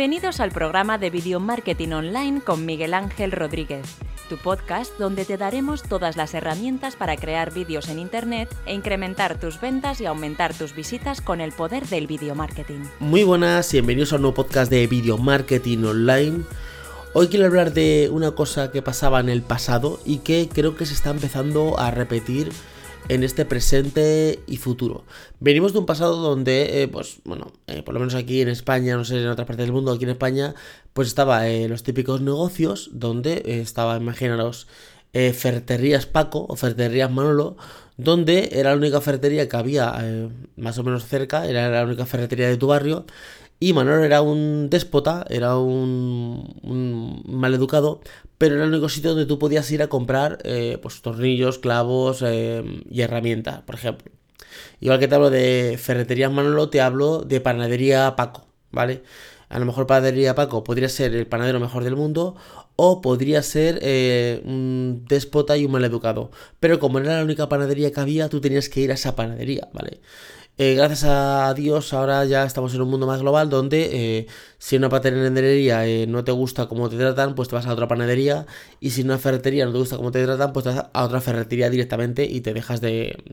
Bienvenidos al programa de Video Marketing Online con Miguel Ángel Rodríguez, tu podcast donde te daremos todas las herramientas para crear vídeos en Internet e incrementar tus ventas y aumentar tus visitas con el poder del video marketing. Muy buenas y bienvenidos a un nuevo podcast de Video Marketing Online. Hoy quiero hablar de una cosa que pasaba en el pasado y que creo que se está empezando a repetir en este presente y futuro. Venimos de un pasado donde, eh, pues bueno, eh, por lo menos aquí en España, no sé en otras partes del mundo, aquí en España, pues estaba eh, los típicos negocios donde estaba, imaginaros, Ferreterías Paco o Ferreterías Manolo, donde era la única ferretería que había más o menos cerca, era la única ferretería de tu barrio y Manolo era un déspota, era un, un maleducado, pero era el único sitio donde tú podías ir a comprar eh, pues, tornillos, clavos eh, y herramientas, por ejemplo. Igual que te hablo de ferretería Manolo, te hablo de panadería Paco, ¿vale? A lo mejor panadería Paco podría ser el panadero mejor del mundo o podría ser eh, un déspota y un maleducado. Pero como era la única panadería que había, tú tenías que ir a esa panadería, ¿vale? Eh, gracias a Dios ahora ya estamos en un mundo más global donde eh, si una panadería eh, no te gusta cómo te tratan, pues te vas a otra panadería y si una ferretería no te gusta cómo te tratan, pues te vas a otra ferretería directamente y te dejas de,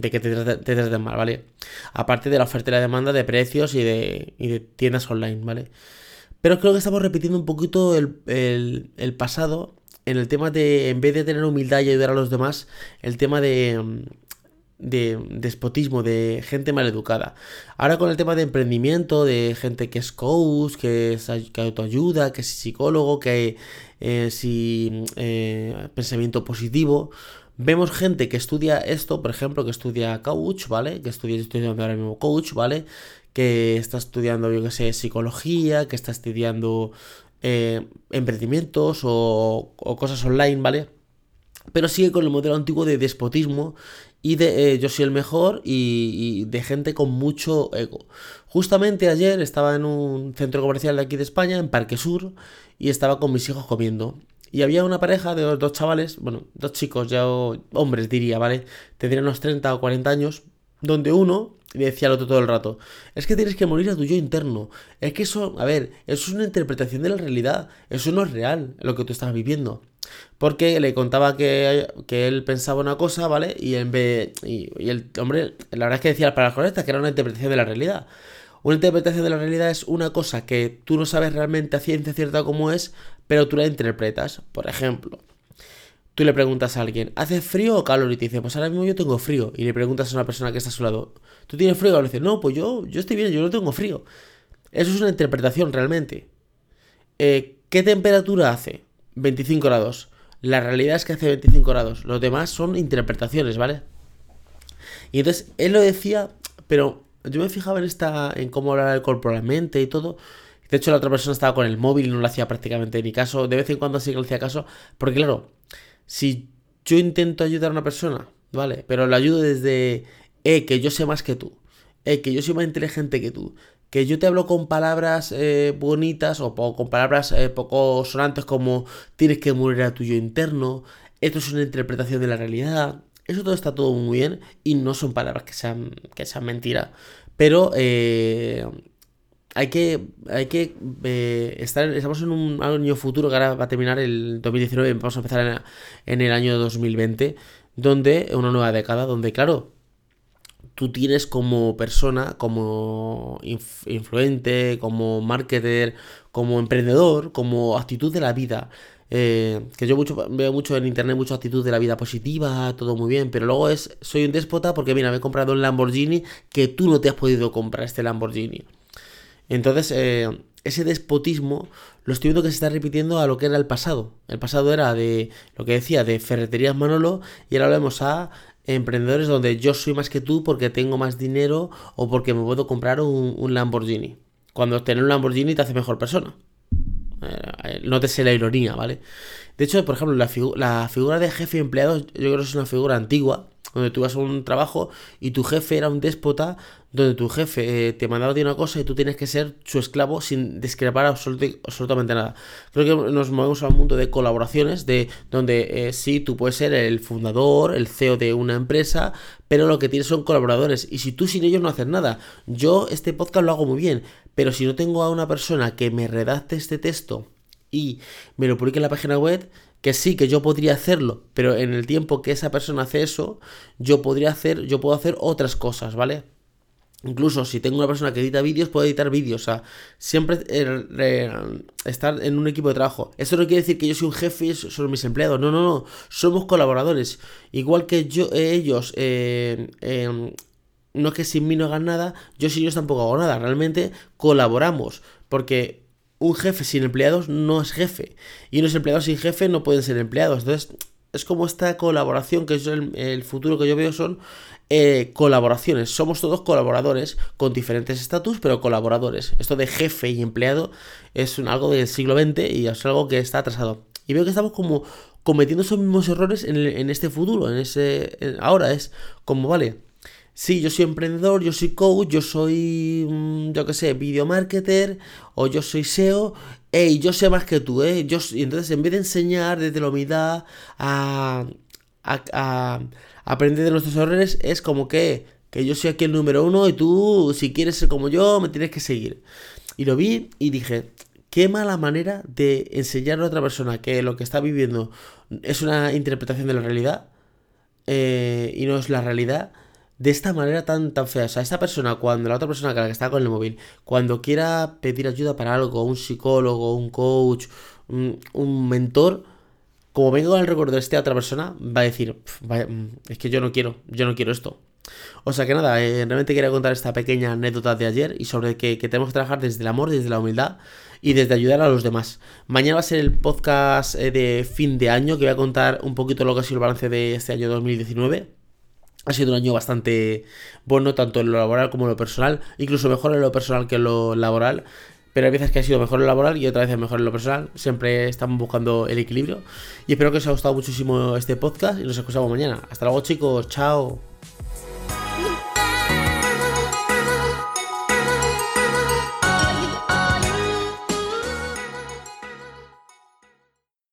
que te, traten mal, ¿vale? Aparte de la oferta y la demanda de precios y de, y de tiendas online, ¿vale? Pero creo que estamos repitiendo un poquito el, el pasado en el tema de, en vez de tener humildad y ayudar a los demás, el tema de de despotismo, de gente maleducada. Ahora con el tema de emprendimiento, de gente que es coach, que es que autoayuda, que es psicólogo, que es eh, pensamiento positivo. Vemos gente que estudia esto, por ejemplo, que estudia coach, ¿vale? Que estudia, estudiando ahora mismo coach, ¿vale? Que está estudiando, yo que sé, psicología, que está estudiando eh, emprendimientos o cosas online, ¿vale? Pero sigue con el modelo antiguo de despotismo y de eh, yo soy el mejor y, de gente con mucho ego. Justamente ayer estaba en un centro comercial de aquí de España, en Parque Sur, y estaba con mis hijos comiendo. Y había una pareja de dos chavales, bueno, dos chicos, ya hombres diría, ¿vale? Tendrían unos 30 o 40 años, donde uno le decía al otro todo el rato, es que tienes que morir a tu yo interno. Es que eso, a ver, eso es una interpretación de la realidad, eso no es real, lo que tú estás viviendo. Porque le contaba que, él pensaba una cosa, ¿vale? Y, en vez, y, el hombre, la verdad es que decía las correctas, que era una interpretación de la realidad. Una interpretación de la realidad es una cosa que tú no sabes realmente a ciencia cierta cómo es, pero tú la interpretas. Por ejemplo, tú le preguntas a alguien, ¿hace frío o calor? Y te dice, pues ahora mismo yo tengo frío. Y le preguntas a una persona que está a su lado, ¿tú tienes frío? Y le dice, no, pues yo, yo estoy bien, yo no tengo frío. Eso es una interpretación realmente. Eh, ¿Qué temperatura hace? 25 grados. La realidad es que hace 25 grados. Los demás son interpretaciones, ¿vale? Y entonces él lo decía, pero yo me fijaba en esta, en cómo hablar el cuerpo, la mente y todo. De hecho, la otra persona estaba con el móvil y no lo hacía prácticamente ni caso. De vez en cuando sí que le hacía caso. Porque claro, si yo intento ayudar a una persona, ¿vale? Pero lo ayudo desde, eh, que yo sé más que tú. Eh, que yo soy más inteligente que tú. Que yo te hablo con palabras eh, bonitas o con palabras eh, poco sonantes como tienes que morir a tuyo interno, esto es una interpretación de la realidad, eso todo está todo muy bien y no son palabras que sean, que sean mentiras, pero eh, hay que, hay que estar, estamos en un año futuro que ahora va a terminar el 2019, vamos a empezar en el año 2020, donde una nueva década, donde claro, tú tienes como persona, como influente, como marketer, como emprendedor, como actitud de la vida. Eh, que yo mucho, veo mucho en internet mucha actitud de la vida positiva, todo muy bien, pero luego es soy un déspota porque mira, me he comprado un Lamborghini que tú no te has podido comprar este Lamborghini. Entonces, eh, ese despotismo lo estoy viendo que se está repitiendo a lo que era el pasado. El pasado era de lo que decía, de ferreterías Manolo, y ahora vemos a emprendedores donde yo soy más que tú porque tengo más dinero o porque me puedo comprar un, Lamborghini. Cuando tener un Lamborghini te hace mejor persona. Eh, eh, no te sé la ironía, ¿vale? De hecho, por ejemplo, la, figura de jefe y empleado yo creo que es una figura antigua, donde tú vas a un trabajo y tu jefe era un déspota, donde tu jefe eh, te mandaba de una cosa y tú tienes que ser su esclavo sin discrepar absolutamente nada. Creo que nos movemos a un mundo de colaboraciones, de donde eh, sí, tú puedes ser el fundador, el CEO de una empresa, pero lo que tienes son colaboradores. Y si tú sin ellos no haces nada, yo este podcast lo hago muy bien, pero si no tengo a una persona que me redacte este texto y me lo publique en la página web, que sí, que yo podría hacerlo, pero en el tiempo que esa persona hace eso, yo podría hacer, yo puedo hacer otras cosas, ¿vale? Incluso si tengo una persona que edita vídeos, puedo editar vídeos. O sea, siempre eh, estar en un equipo de trabajo. Eso no quiere decir que yo soy un jefe y son mis empleados. No, no, no. Somos colaboradores. Igual que yo, eh, ellos, eh, no es que sin mí no hagan nada, yo sin ellos tampoco hago nada. Realmente colaboramos. Porque un jefe sin empleados no es jefe. Y unos empleados sin jefe no pueden ser empleados. Entonces, es como esta colaboración, que es el, futuro que yo veo, son eh, colaboraciones. Somos todos colaboradores con diferentes estatus, pero colaboradores. Esto de jefe y empleado es un, algo del siglo XX y es algo que está atrasado. Y veo que estamos como cometiendo esos mismos errores en, este futuro, en ese... ahora es como, vale, sí, yo soy emprendedor, yo soy coach, yo soy, mm, yo qué sé, video marketer, o yo soy SEO, hey, yo sé más que tú, ¿eh? Yo, y entonces en vez de enseñar desde la humildad a, a, aprender de nuestros errores, es como que, que yo soy aquí el número uno y tú, si quieres ser como yo, me tienes que seguir. Y lo vi y dije, qué mala manera de enseñar a otra persona que lo que está viviendo es una interpretación de la realidad eh, y no es la realidad de esta manera tan, tan fea. O sea, esta persona, cuando la otra persona que, la que está con el móvil, cuando quiera pedir ayuda para algo, un psicólogo, un coach, un, mentor, como vengo al recuerdo de esta otra persona, va a decir, mm, es que yo no quiero, yo no quiero esto. O sea que nada, eh, realmente quería contar esta pequeña anécdota de ayer y sobre que, que, tenemos que trabajar desde el amor, desde la humildad y desde ayudar a los demás. Mañana va a ser el podcast eh, de fin de año que voy a contar un poquito lo que ha sido el balance de este año 2019 ha sido un año bastante bueno, tanto en lo laboral como en lo personal, incluso mejor en lo personal que en lo laboral. Pero hay veces que ha sido mejor en lo laboral y otras veces mejor en lo personal. Siempre estamos buscando el equilibrio. Y espero que os haya gustado muchísimo este podcast y nos escuchamos mañana. Hasta luego chicos, chao.